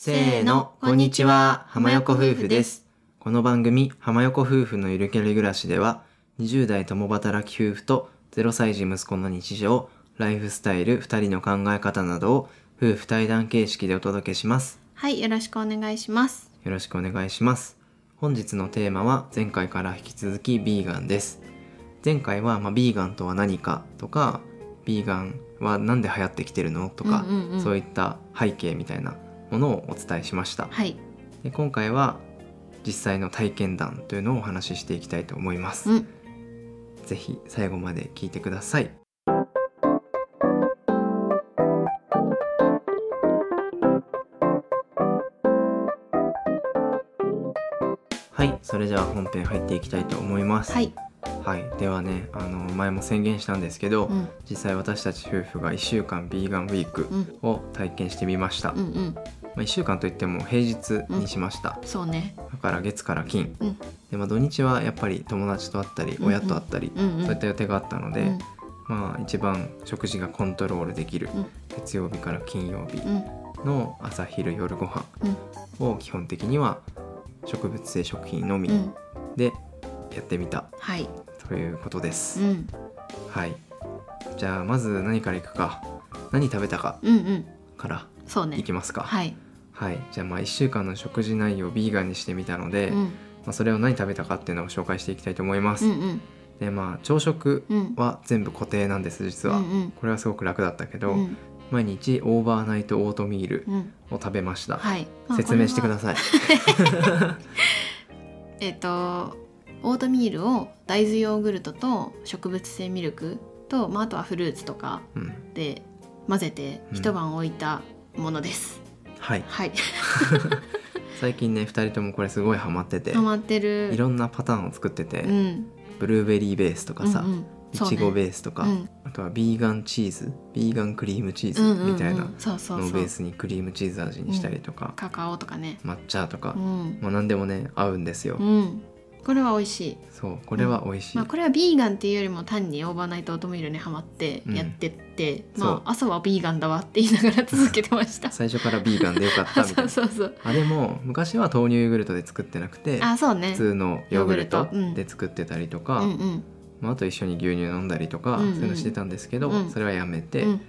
せーの、こんにちは、浜横夫婦です。この番組、浜横夫婦のゆるキャリ暮らしでは、20代共働き夫婦と0歳児息子の日常、ライフスタイル、2人の考え方などを夫婦対談形式でお届けします。はい、よろしくお願いします。よろしくお願いします。本日のテーマは前回から引き続きビーガンです。前回は、まあ、ビーガンとは何かとか、ビーガンはなんで流行ってきてるのとか、うんうんうんそういった背景みたいなものをお伝えしました。はい、で今回は実際の体験談というのをお話ししていきたいと思います。うん、ぜひ最後まで聞いてください。はい、それじゃあ本編入っていきたいと思います。はい、はい、ではね、あの前も宣言したんですけど、うん、実際私たち夫婦が1週間ビーガンウィークうん、を体験してみました。うん、うん、まあ1週間といっても平日にしました。そうね。だから月から金、うん。でまあ、土日はやっぱり友達と会ったりうんうん。親と会ったり、うん、うん、そういった予定があったので、うん、まあ一番食事がコントロールできるうん。月曜日から金曜日うん、の朝昼夜ご飯うん、を基本的には植物性食品のみうん、でやってみた。はい、ということでうす。ん、はい。じゃあまず何からいくか。何食べたかうん、うん、からそうね。いき。ますか。はい、はい、じゃあまあ1週間の食事内容をビーガンにしてみたので、うん、まあ、それを何食べたかっていうのを紹介していきたいと思います。うん、うん、でまあ朝食うん、は全部固定なんです実は、うん、うん、これはすごく楽だったけど、うん、毎日オーバーナイトオートミールうん、を食べました、はい。説明してく。ださい。えっと、オートミールを大豆ヨーグルトと植物性ミルクと、まあ、あとはフルーツとかうん。で混ぜてうん一晩置いたものです。はい。はい、最近ね2人ともこれすごいハマっててハマってる。いろんなパターンを作ってて、うん、ブルーベリーベースとかさ、うんうん。いちごベースとか、うん。あとはビーガンチーズビーガンクリームチーズうんうんうん。みたいなのをベースにクリームチーズ味にしたりとか、カカオとかね。抹茶とかう、ん、まあ何でもね合うんですよ、うん、これは美味しい、そうこれは美味しい、まあ、これはビーガンっていうよりも単にオーバーナイトオートミールにハマってやってって、うんまあ朝はビーガンだわって言いながら続けてました。最初からビーガンでよかったみたい そうなそうそう。あでも昔は豆乳ヨーグルトで作ってなくてあそうね。普通のヨーグルトで作ってたりとうか、んうん。まあ、あと一緒に牛乳飲んだりとか、うんうん。そういうのしてたんですけど、うん。それはやめて、うん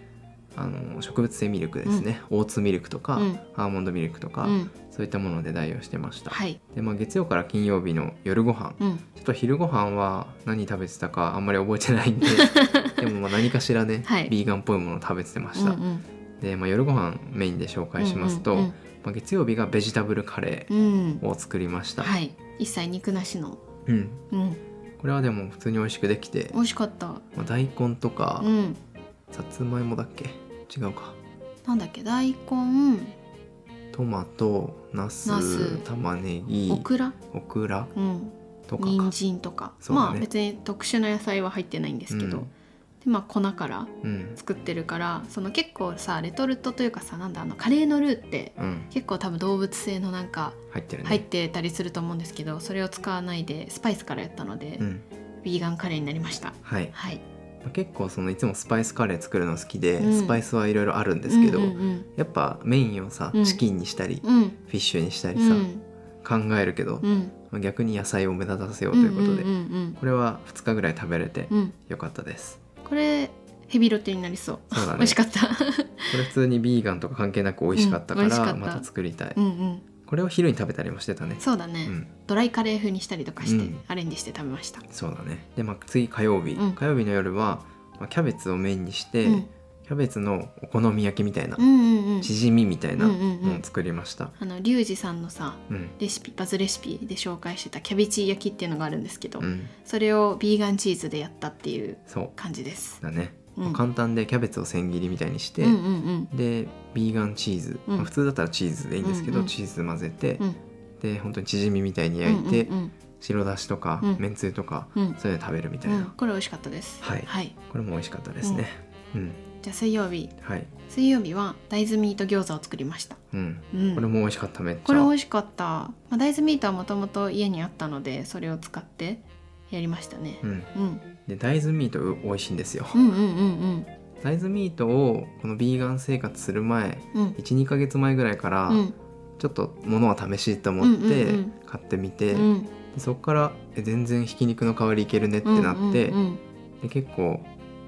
あの植物性ミルクですね、オーツミルクとか、うん。アーモンドミルクとか、うん。そういったもので代用してました、はい。で、まあ、月曜から金曜日の夜ご飯。うん。ちょっと昼ご飯は何食べてたかあんまり覚えてないんで でもまあ何かしらね、はい。ビーガンっぽいものを食べてました、うんうん。で、まあ、夜ご飯メインで紹介しますと、うんうんまあ、月曜日がベジタブルカレうんうん。ーを作りました、はい。一切肉なしの。うん、うん。これはでも普通に美味しくできて、美味しかった。まあ、大根とか、うんさつまいもだっけ？違うか。なんだっけ？大根。トマトナスナス。玉ねぎオクラ？オクラ？うん。とかか。人参とか、そうだね。まあ別に特殊な野菜は入ってないんですけど、うん。でまあ粉からうん。作ってるからその結構さレトルトというかさなんだあのカレーのルーってうん。結構多分動物性のなんか入ってるね。入ってたりすると思うんですけどそれを使わないでスパイスからやったので、うん。ビーガンカレーになりました。はい。はい。まあ結構そのいつもスパイスカレー作るの好きで、うん。スパイスはいろいろあるんですけど、うんうんやっぱメインをさうん。チキンにしたり、うん。フィッシュにしたりさ、うん。考えるけど、逆に野菜を目立たせようということで、うんうんうん。これは2日ぐらい食べれてうん。うんよかったです、これヘビロテになりそう。そうだね。美味しかった。これ普通にビーガンとか関係なく美味しかったから、また作りたい、うんうんこれを昼に食べたりもしてたね。そうだね、うん。ドライカレー風にしたりとかして、うん。アレンジして食べました。そうだね。でまあ次火曜日、うん。火曜日の夜は、まあ、キャベツをメインにして、うん。キャベツのお好み焼きみたいな、チヂミみたいなのを作りました、あのリュウジさんのさうん。レシピバズレシピで紹介してたキャベチ焼きっていうのがあるんですけど、うん。それをビーガンチーズでやったっていう。感じです。だね、うん。まあ簡単でキャベツを千切りみたいにして、うんうんうん。でビーガンチーズ、うん。まあ普通だったらチーズでいいんですけど、うんうんチーズ混ぜて、うん。で本当にチヂミみたいに焼いて、うんうん白だしとか、うん。めんつゆとか、うん。それで食べるみたいな、うん。これ美味しかったです。はい。はい、これも美味しかったですね。うん、じゃあ水曜日。はい。水曜日は大豆ミート餃子を作りました。うん、うん、これも美味しかっためっちゃ。これ美味しかった。まあ、大豆ミートはもともと家にあったのでそれを使ってやりましたね。うん、うん、で大豆ミートう美味しいんですよ、うんうんうん大豆ミートをこのビーガン生活する前うん。うん12ヶ月前ぐらいから、うん。ちょっと物は試しいと思ってうんうんうん。買ってみて、うん。でそこからえ全然ひき肉の代わりいけるねってなって、うんうんうん。で結構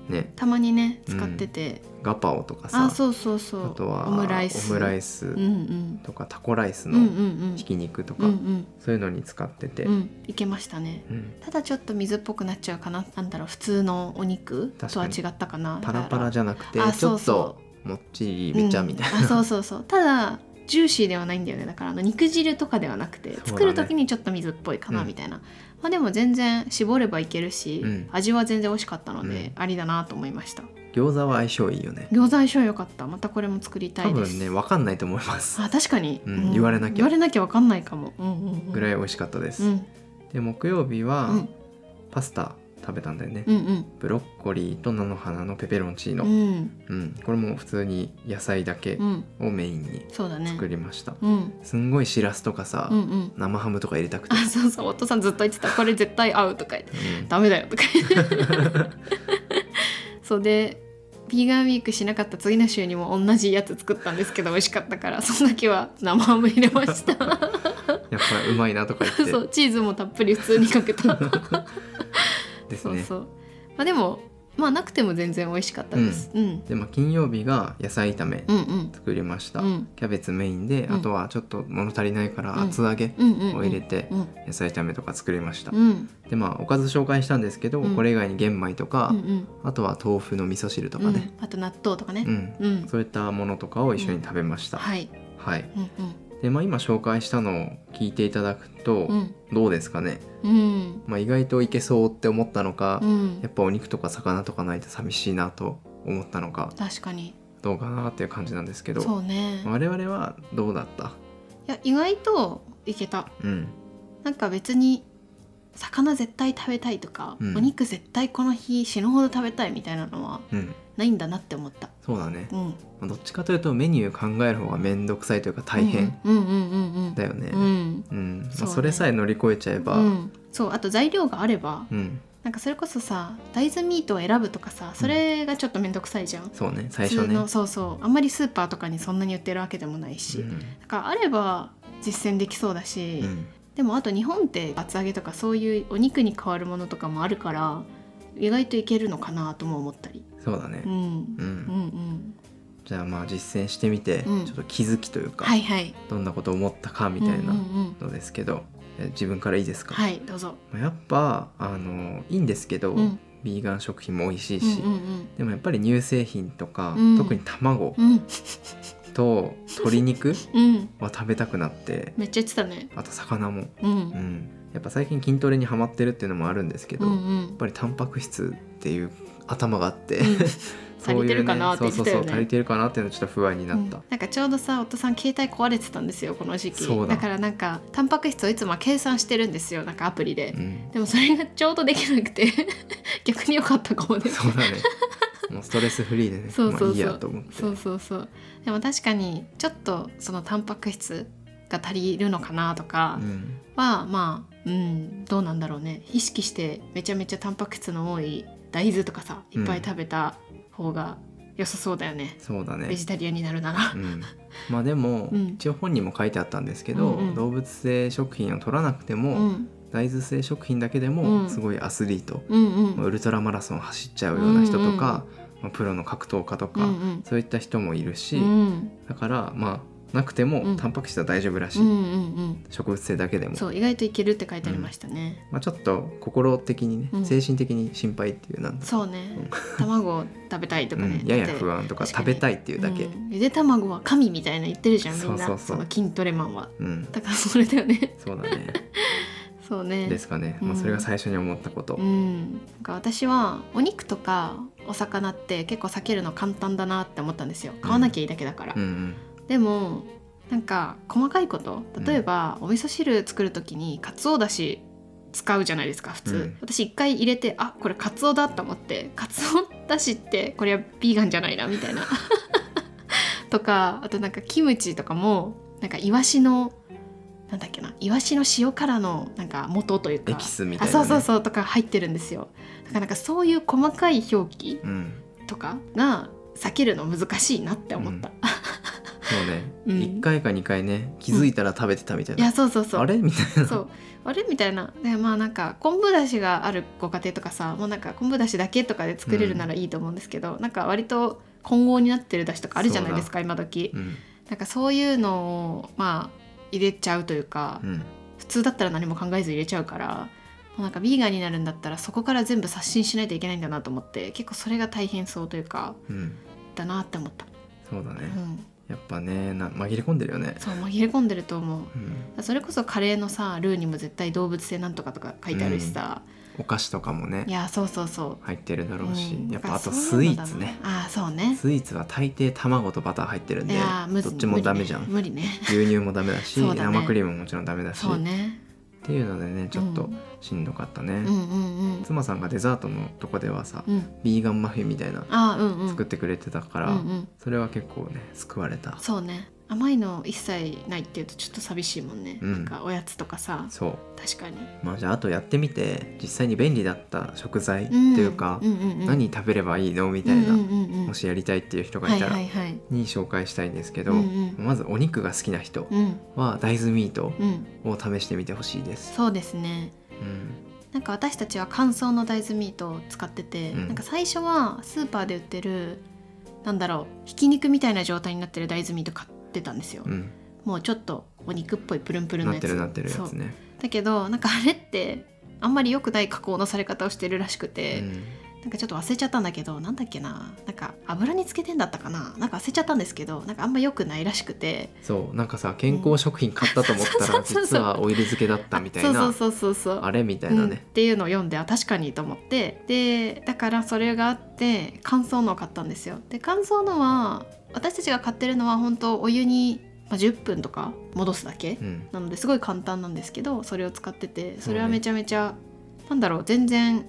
ね。たまにね使ってて、ガパオとかさ。あそうそうそう。あとはオムライス。オムライス。うんうん。とかタコライスうんうんうん。のひき肉とうか、んうん。そういうのに使ってて、うん。いけましたね。うん。ただちょっと水っぽくなっちゃうかな。なんだろう。普通のお肉とは違ったかな。パラパラじゃなくてあちょっそうともっちりめちゃみたいな、うん。あそうそうそう。ただジューシーではないんだよね。だからあの肉汁とかではなくて、ね。作る時にちょっと水っぽいかなうん。みたいな、まあでも全然絞ればいけるし、うん。味は全然美味しかったので、うありだなと思いました。餃子は相性いいよね。餃子相性良かった。またこれも作りた多いです。分ね分かんないと思います。あ確かに、うん言われなきゃ。言われなきゃ分かんないかも、うんうんうん、ぐらい美味しかったです、うん。で木曜日はうん。パスタ食べたんだよね、うんうん。ブロッコリーと菜の花のペペロンチーノ、ううん。んこれも普通に野菜だけうん。をメインに作りました、うん。すんごいしらすとかさ、うんうん。生ハムとか入れたくて、あそうそう。お父さんずっと言ってた。これ絶対合うとか言って。うん。ダメだよとか言って。そうでビーガンウィークしなかった次の週にも同じやつ作ったんですけど美味しかったからその時は生ハム入れました。やっぱうまいなとか言って。そうチーズもたっぷり普通にかけた ですね。そうそう。まあでもまあなくても全然美味しかったです、うん、でまあ金曜日が野菜炒めうんうん。作りました、うん。キャベツメインで、うん。あとはちょっと物足りないからうん。厚揚げうんうんうんを入れてうん。野菜炒めとか作りました、うん。でまあおかず紹介したんですけど、うん。これ以外に玄米とか、うんうん。あとは豆腐の味噌汁とかうん。ね、あと納豆とかね。うん。うん、そういったものとかを一緒に食べました、はい。はい。うんでまあ今紹介したのを聞いていただくと、うん。どうですかね、うん。まあ、意外といけそうって思ったのか、うん。やっぱお肉とか魚とかないと寂しいなと思ったのか確かに。どうかなっていう感じなんですけどそうね。我々はどうだった？いや意外といけた。うん。なんか別に魚絶対食べたいとか、うん。お肉絶対この日死ぬほど食べたいみたいなのはうん。ないんだなって思った。そうだね、うん、まあどっちかというとメニュー考える方が面倒くさいというか大変うんうんうんうんだよね、うん。うん。うんまあ、そうねそれさえ乗り越えちゃえば、うん。そうあと材料があればうん、なんかそれこそさ大豆ミートを選ぶとかさそれがちょっと面倒くさいじゃん、そうね最初ね。普通のそうそう。あんまりスーパーとかにそんなに売ってるわけでもないし、うん。だからあれば実践できそうだし、うんでもあと日本って厚揚げとかそういうお肉に変わるものとかもあるから意外といけるのかなとも思ったり、そうだね。うん、うん。うんうん。じゃあまあ実践してみて、うん。ちょっと気づきというか、はいはい。どんなことを思ったかみたいなうんうんうんのですけど、え自分からいいですか、はいどうぞ、まあやっぱあのいいんですけど、うん。ビーガン食品も美味しいうんし、うんでもやっぱり乳製品とか、うん。特に卵うんうんと鶏肉 うん。は食べたくなって。めっちゃ言ってたね。あと魚も、うん。うん、やっぱ最近筋トレにハマってるっていうのもあるんですけど、うんやっうんぱりタンパク質っていう頭があって、うん。そういう足りてるかなって言ってそうそうそう足りてるかなっていうのはちょっと不安になった、うん。なんかちょうどさ夫さん携帯壊れてたんですよこの時期。そうだからなんかタンパク質をいつも計算してるんですよなんかアプリで、うん。でもそれがちょうどできなくて 逆に良かったかもね。そうだねもうストレスフリーでねそうそうそう。まあいいやと思って。そうそうそう。でも確かにちょっとそのタンパク質が足りるのかなとかうん。は、まあうんどうなんだろうね。意識してめちゃめちゃタンパク質の多い大豆とかさいっぱい食べた方が良さそうだよね、そうだね。ベジタリアンになるなら。う。ん、まあでも、うん。一応本にも書いてあったんですけど、うんうん。動物性食品を取らなくても、うん。大豆性食品だけでうん。もすごいアスリート、うんうん。ウルトラマラソン走っちゃうような人とか、まあプロの格闘家とか、うんうん。そういった人もいるし、うん。だからまあなくても、うん。タンパク質は大丈夫らしい、うんうんうん。植物性だけでも。そう意外といけるって書いてありましたね、まあ、ちょっと心的にね、うん。精神的に心配っていうなんだそうね。卵を食べたいとかね、うん、やや不安とか食べたいっていうだけ、うん。ゆで卵は神みたいな言ってるじゃんみんな。そうそうそう。の筋トレマンは。うん。だからそれだよね。そうだねそうね。ですかね、まあ、うんそれが最初に思ったこと、うん。なんか私はお肉とかお魚って結構避けるの簡単だなって思ったんですよ。買わなきゃいいだけだから、うんうん。でもなんか細かいこと。例えば、お味噌汁作る時にかつおだし使うじゃないですか普通、うん。私一回入れてあこれかつおだと思ってかつおだしってこれはビーガンじゃないなみたいな。とかあとなんかキムチとかもなんかイワシのなんだっけなイワシの塩辛のなんか元というかエキスみたいな、ね、あそうそうそうとか入ってるんですよ。だからなんかそういう細かい表記うん、とかが避けるの難しいなって思った、そうね、うん。1回か2回ね気づいたら食べてたみた。いな、いやそうそうそう。あれ？みたいな。そう。あれ？みたいな。でまあなんか昆布だしがあるご家庭とかさもうなんか昆布だしだけとかで作れるならいいと思うんですけど、なんか割と混合になってるだしとかあるじゃないですか今時。うん。なんかそういうのをまあ入れちゃうというか、うん。普通だったら何も考えず入れちゃうからもうなんかビーガンになるんだったらそこから全部刷新しないといけないんだなと思って結構それが大変そうというかうん。だなって思った、そうだね、うん、やっぱねな紛れ込んでるよね。そう紛れ込んでると思う。うん。それこそカレーのさルーにも絶対動物性なんとかとか書いてあるしさ、お菓子とかもね。いやそうそうそう。入ってるだろうし、うん。やっぱあとスイーツね。ああそうね。スイーツは大抵卵とバター入ってるんいでどっちもダメじゃん、無理ね。牛乳もダメだしね。生クリームももちろんダメだし、そうねっていうのでねちょっとうんしんどかったね、うんうんうん。妻さんがデザートのとこではさ、うん。ビーガンマフィンみたいな作ってくれてたから、うんうん。それは結構ね救われた。そうね甘いの一切ないっていうとちょっと寂しいもんね、うん。なんかおやつとかさ。そう。確かに。まあじゃああとやってみて実際に便利だった食材ってんいうか、うんうんうん、何食べればいいのみたいな、うんうんうんうん。もしやりたいっていう人がはいいたら、に紹介したいんですけど、うんうん。まずお肉が好きな人うん。は大豆ミートうん。を試してみてほしいです。そうですね。うん。なんか私たちは乾燥の大豆ミートを使ってて、うん。なんか最初はスーパーで売ってるなんだろうひき肉みたいな状態になってる大豆ミート買ってたんですよ、うん、もうちょっとお肉っぽいプルンプルンのやつ。なってるなってるやつね。だけどなんかあれってあんまり良くない加工のされ方をしてるらしくて、うん。なんかちょっと忘れちゃったんだけどなんだっけななんか油につけてんだったかななんか忘れちゃったんですけどなんかあんま良くないらしくて。そう。なんかさ健康食品買ったと思ったら実はオイル漬けだったみたいなそうそうそうそうあれみたいなうん、っね、ていうのを読んであ確かにと思って。でだからそれがあって乾燥のを買ったんですよ。で乾燥のは私たちが買ってるのは本当お湯に、まあ、10分とか戻すだけうん。なのですごい簡単なんですけどそれを使っててそれはめちゃめちゃ、なんだろう全然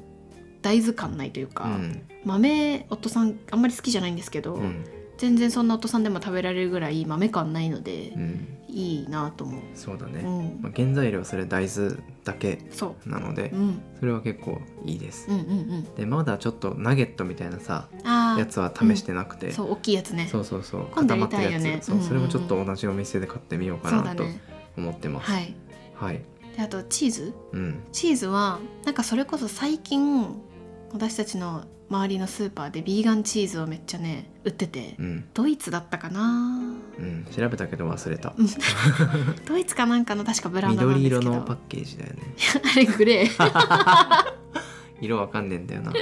大豆感ないというか、うん。豆夫さんあんまり好きじゃないんですけど、うん。全然そんな夫さんでも食べられるぐらい豆感ないのでう、ん、いいなと思う、そうだね、うん。まあ、原材料それ大豆だけそなのでう、うん、それは結構いいです、うんうんうん。でまだちょっとナゲットみたいなさやつは試してなくて、そう大きいやつね。そうそうそう。固まってるやつ、ねそううんうんうん。それもちょっと同じお店で買ってみようかなと思ってます。はい。はい、であとチーズ？うん。チーズはなんかそれこそ最近私たちの周りのスーパーでビーガンチーズをめっちゃね売っててうんドイツだったかなうん調べたけど忘れた。う んドイツかなんかの確かブランド緑色のパッケージだよね。あれグレー。色わかんねえんだよな。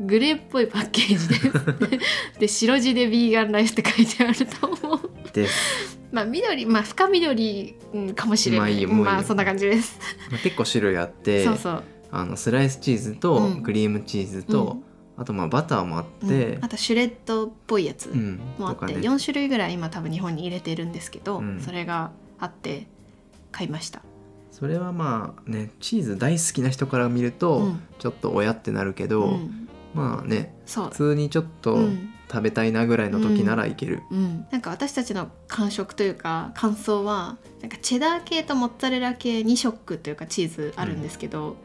グレーっぽいパッケージです。で白地でビーガンライスって書いてあると思う。です、まあ緑まあ深緑うんかもしれない。まあいいよまあそんな感じです、まあ、結構種類あってそうそう。あのスライスチーズとうん。クリームチーズと、あとまあバターもあってうん。あとシュレッドっぽいやつうん、もあって、とかね4種類ぐらい今多分日本に入れてるんですけど、うん。それがあって買いました、それはまあねチーズ大好きな人から見ると、うん。ちょっと親ってなるけど、うん。まあね普通にちょっとうん。食べたいなぐらいの時ならいける、うん、なんか私たちの感触というか感想はなんかチェダー系とモッツァレラ系2色というかチーズあるんですけど、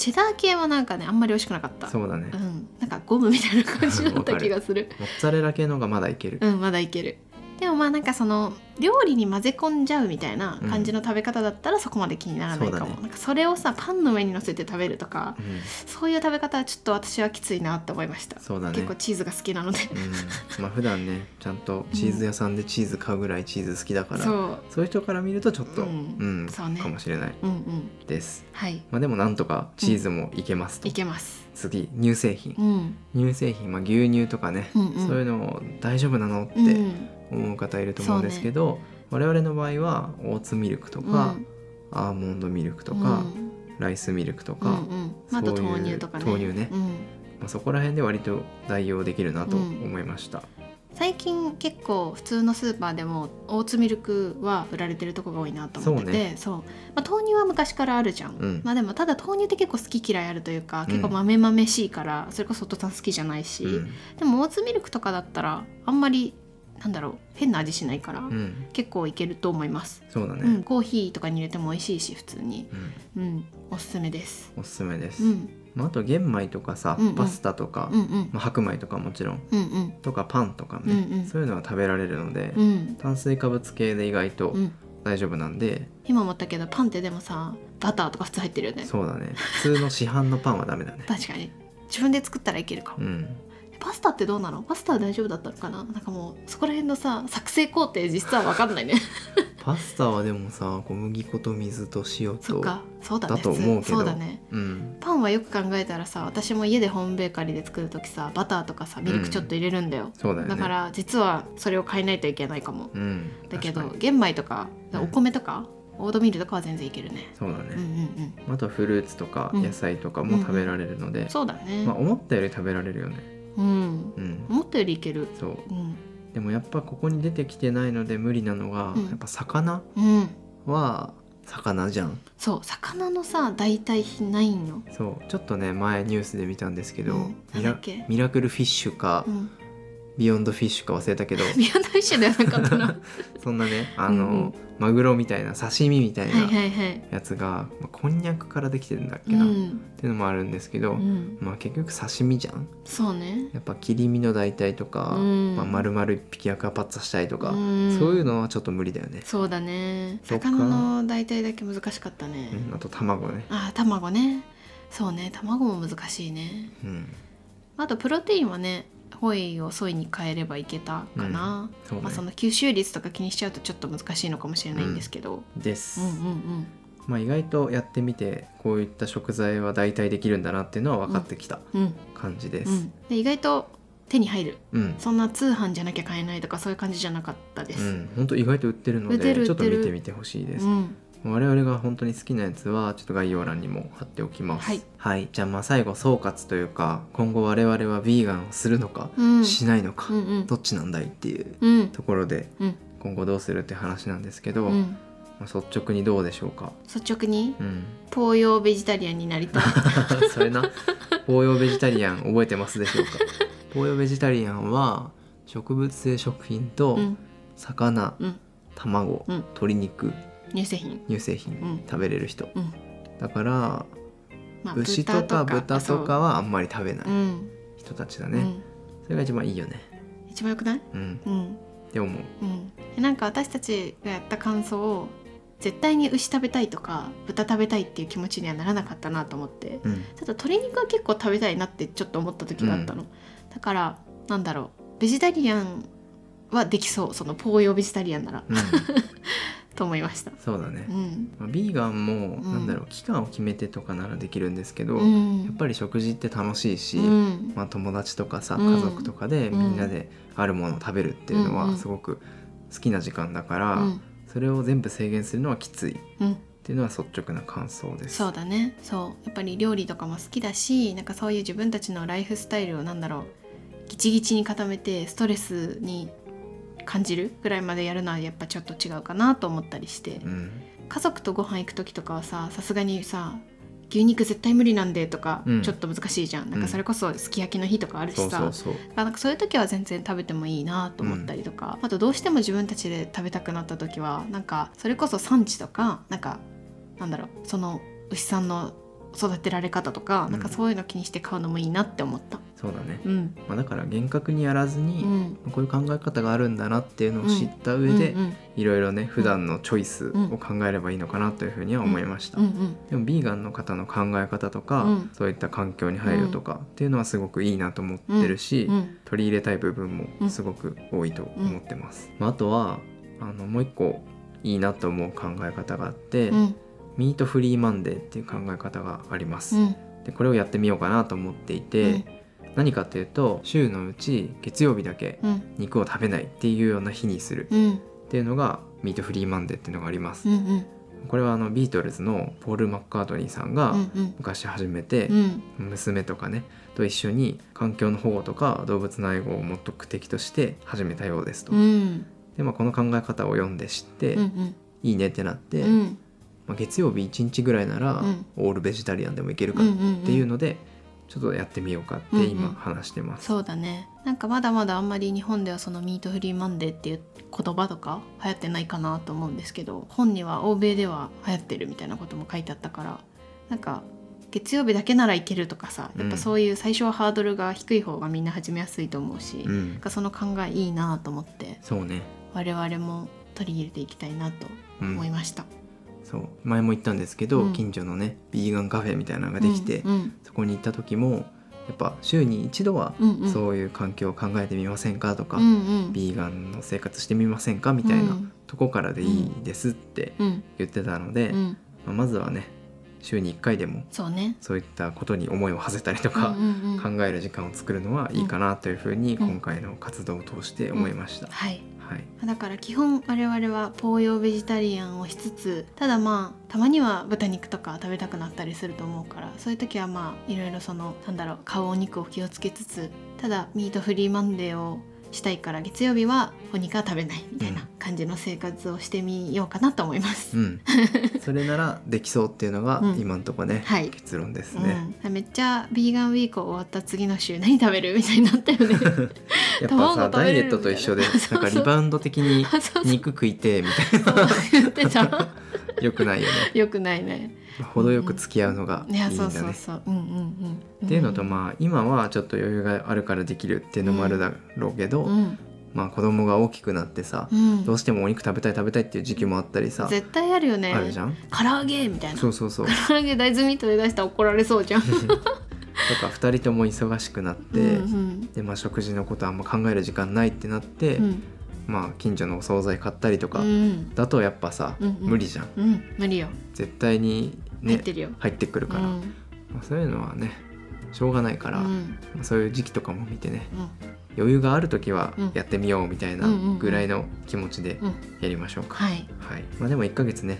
チェダー系はなんかねあんまり美味しくなかった。そうだね、モうん、なんかゴムみたいな感じだった気がする。ッツァレラ系の方がまだいける、うんまだいけるでもまあなんかその料理に混ぜ込んじゃうみたいな感じの食べ方だったらそこまで気にならないかも、そうだね。なんかそれをさパンの上に乗せて食べるとかうん。そういう食べ方はちょっと私はきついなって思いました、そうだね。結構チーズが好きなので、うん、まあ普段ねちゃんとチーズ屋さんでチーズ買うぐらいチーズ好きだから、そう。そういう人から見るとちょっと、ううんんそうね。かもしれないうんうん。です。はい。まあでもなんとかチーズもいけますと。いけます次乳製品。うん。乳製品、まあ、牛乳とかね、うんうん。そういうの大丈夫なのってうん思う方いると思うんですけど、我々の場合はオーツミルクとか、アーモンドミルクとか、うん。ライスミルクとか、うんうん。そういう豆乳とかね。豆乳ね。うん。まあ、そこら辺で割と代用できるなと思いました。最近結構普通のスーパーでもオーツミルクは売られてるとこが多いなと思っててそう、まあ、豆乳は昔からあるじゃん、うん。まあでもただ豆乳って結構好き嫌いあるというかうん。結構豆豆しいからそれこそお父さん好きじゃないし、うん。でもオーツミルクとかだったらあんまりなんだろう変な味しないから、うん、結構いけると思います、そうだね、うん、コーヒーとかに入れても美味しいし普通に。うん。うん。おすすめです。おすすめです。うんまあ、あと玄米とかさ、うんうん。パスタとか、うんうん。まあ、白米とかもちろん。うんうん。とかパンとかね、うんうん。そういうのは食べられるので、うん。炭水化物系で意外とうん。大丈夫なんで、今思ったけどパンってでもさバターとか普通入ってるよね。そうだね。普通の市販のパンはダメだね。確かに。自分で作ったらいけるかも。うん。パスタってどうなの？パスタは大丈夫だったのかな？なんかもうそこら辺のさ作成工程実は分かんないね パスタはでもさ小麦粉と水と塩とそっかそうだね。だと思うけど。そうだね。うん。パンはよく考えたらさ私も家でホームベーカリーで作る時さバターとかさミルクちょっと入れるんだよ、そうだよね。だから実はそれを変えないといけないかも。うん。だけど玄米とかうん。お米とか、オードミールとかは全然いけるね。そうだうんうんね、うん。あとはフルーツとかうん。野菜とかも食べられるので、そうだね、まあ、思ったより食べられるよね。うん。うん。思ったよりいける。そう。うんでもやっぱここに出てきてないので無理なのが、うん。やっぱ魚うん。は魚じゃん。そう魚のさ代替品ないんよ、そうちょっとね前ニュースで見たんですけど、うん。ミラなんだっけ？ミラクルフィッシュか、うん、ビヨンドフィッシュか忘れたけど。ビヨンドフィッシュではなかったなは そんなねあの、うんうん。マグロみたいな刺身みたいなはいはいやつが、まあこんにゃくからできてるんだっけな、っうん、ていうのもあるんですけど、うん、まあ結局刺身じゃん。そうね。やっぱ切り身の代替とか、うん。まあ、丸々一匹アクアパッツァしたいとか、うん。そういうのはちょっと無理だよね、そうだね。魚の代替だけ難しかったね、うん、あと卵ね。あー卵ね。そうね。卵も難しいね。うん。あとプロテインはねホエイをソイに変えればいけたかな、そうね、まあ、その吸収率とか気にしちゃうとちょっと難しいのかもしれないんですけど、です、うん、うんうんまあ意外とやってみてこういった食材は代替できるんだなっていうのは分かってきたうん。感じです、うん。で意外と手に入る。うん。そんな通販じゃなきゃ買えないとかそういう感じじゃなかったです、うん、本当意外と売ってるのでちょっと見てみてほしいです、うん我々が本当に好きなやつはちょっと概要欄にも貼っておきます。はい、じゃあまあ最後総括というか今後我々はビーガンをするのか、うん。しないのか、うんうん。どっちなんだいっていううん。ところでうん。今後どうするって話なんですけど、うん。まあ、率直にどうでしょうか？率直に？うん。東洋ベジタリアンになりたい。それな。東洋ベジタリアン覚えてますでしょうか？東洋ベジタリアンは植物性食品とうん。魚、うん。卵、うん。鶏肉乳製品。乳製品、うん。食べれる人、うん。だからまあ牛とか豚とかはあんまり食べないそううん。人たちだね、うん。それが一番いいよね。一番よくない？うん。うん。って思う。うん。なんか私たちがやった感想を絶対に牛食べたいとか豚食べたいっていう気持ちにはならなかったなと思って。うん。ちょっと鶏肉は結構食べたいなってちょっと思った時があったの、だからなんだろう。ベジタリアンはできそう。そのポーヨーベジタリアンなら。うん、と思いました。そうだね。う、ん。まあ、ビーガンもうん。なんだろう期間を決めてとかならできるんですけど、うん。やっぱり食事って楽しいし、うん。まあ、友達とかさうん。家族とかでうん。みんなであるものを食べるっていうのはすごく好きな時間だから、うん。それを全部制限するのはきついっうんていうのは率直な感想です。そうだね。そう。やっぱり料理とかも好きだしなんかそういう自分たちのライフスタイルをなんだろうギチギチに固めてストレスに感じるぐらいまでやるのはやっぱちょっと違うかなと思ったりして。うん。家族とご飯行く時とかはささすがにさ牛肉絶対無理なんでとか、うん。ちょっと難しいじゃん。なんかそれこそすき焼きの日とかあるしさ、そうそうそう。なんかそういう時は全然食べてもいいなと思ったりとか、あとどうしても自分たちで食べたくなった時はなん。かそれこそ産地とかなんかなんだろうその牛さんの育てられ方とか、うん。なんかそういうの気にして買うのもいいなって思った。そうだね、うん、まあ、だから厳格にやらずに、うん。こういう考え方があるんだなっていうのを知った上で、うんうんいろいろね普段のチョイスを考えればいいのかなというふうには思いました、うんうんでもビーガンの方の考え方とか、うん。そういった環境に配慮とかっていうのはすごくいいなと思ってるし、うん。取り入れたい部分もすごく多いと思ってます、まあ、あとはあのもう一個いいなと思う考え方があって、うんミートフリーマンデーっていう考え方があります、うん。でこれをやってみようかなと思っていて、何かっていうと週のうち月曜日だけうん。肉を食べないっていうような日にする。うん。っていうのがミートフリーマンデーっていうのがあります、うんうん。これはあのビートルズのポール・マッカートニーさんがうんうん。昔始めて、うん。娘とかねと一緒に環境の保護とか動物の愛護を目的として始めたようですと、うん。で、まあ、この考え方を読んで知って、うん。いいねってなって、うんまあ、月曜日1日ぐらいなら、うん。オールベジタリアンでもいけるかっうんうんていうので、ちょっとやってみようかってうんうん。今話してます、そうだね。なんかまだまだあんまり日本ではそのミートフリーマンデーっていう言葉とか流行ってないかなと思うんですけど本には欧米では流行ってるみたいなことも書いてあったからなんか月曜日だけならいけるとかさやっうんぱそういう最初はハードルが低い方がみんな始めやすいと思うし、うん。かその考えいいなと思ってそうね。我々も取り入れていきたいなとうん思いました。そう前も言ったんですけど、うん。近所のねビーガンカフェみたいなのができて、うんうん。そこに行った時もやっぱ週に一度はそういう環境を考えてみませんかとか、うんうん。ビーガンの生活してみませんかみたいなうん。とこからでいいですってうん。言ってたので、うん。まあまずはね週に1回でもそうね。そういったことに思いを馳せたりとか、考える時間を作るのはいいかなというふうにうん。今回の活動を通して思いました。はいはい、だから基本我々はポーヨーベジタリアンをしつつただまあたまには豚肉とか食べたくなったりすると思うからそういう時はまあいろいろそのなんだろう買うお肉を気をつけつつただミートフリーマンデーをしたいから月曜日はお肉は食べないみたいな感じの生活をしてみようかなと思います。うん、それならできそうっていうのがうん今んとこね、はい結論ですね。うん、めっちゃビーガンウィーク終わった次の週何食べるみたいになったよね。やっぱ卵さダイエットと一緒で ななんかリバウンド的に肉食いてえみたい。な よくないよね。よくないね。程よく付き合うのがいいんだね。っていうのとまあ今はちょっと余裕があるからできるっていうのもあるだろうけど、うんまあ子供が大きくなってさ、うんどうしてもお肉食べたい食べたいっていう時期もあったりさ、絶対あるよね。あるじゃん？唐揚げみたいな。そうそうそう。唐揚げ大豆ミートで出したら怒られそうじゃん。とか2人とも忙しくなって、うんでまあ食事のことあんま考える時間ないってなって、うんまあ近所のお惣菜買ったりとか、うん。だとやっぱさ、うんうん。無理じゃん。うん。無理よ。絶対にね入ってるよ。入ってくるから、うん。まあ、そういうのはねしょうがないから、うん。まあそういう時期とかも見てねうん。余裕がある時はうん。やってみようみたいなぐらいの気持ちでうん。やりましょうか。はい。はい。まあ、でも1ヶ月ね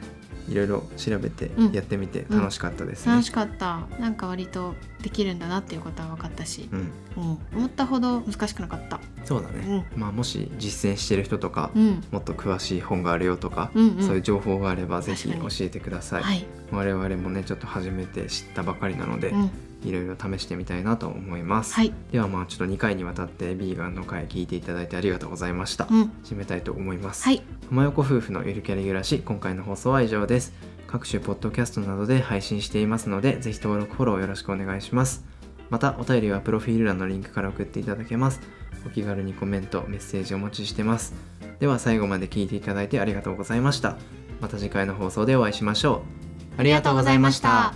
いろいろ調べてうんやってみて楽しかったですね。楽しかった。なんか割とできるんだなっていうことは分かったし、うん、うん、思ったほど難しくなかった。そうだね、まあもし実践してる人とか、うんもっと詳しい本があるよとか、うんうん。そういう情報があればぜひ教えてください。はい。我々もねちょっと初めて知ったばかりなので、うんいろいろ試してみたいなと思います。はい。ではまあちょっと2回にわたってビーガンの回聞いていただいてありがとうございました。うん締めたいと思います。はい。浜横夫婦のゆるキャリ暮らし今回の放送は以上です各種ポッドキャストなどで配信していますのでぜひ登録フォローよろしくお願いしますまたお便りはプロフィール欄のリンクから送っていただけますお気軽にコメントメッセージお待ちしてますでは最後まで聞いていただいてありがとうございましたまた次回の放送でお会いしましょうありがとうございました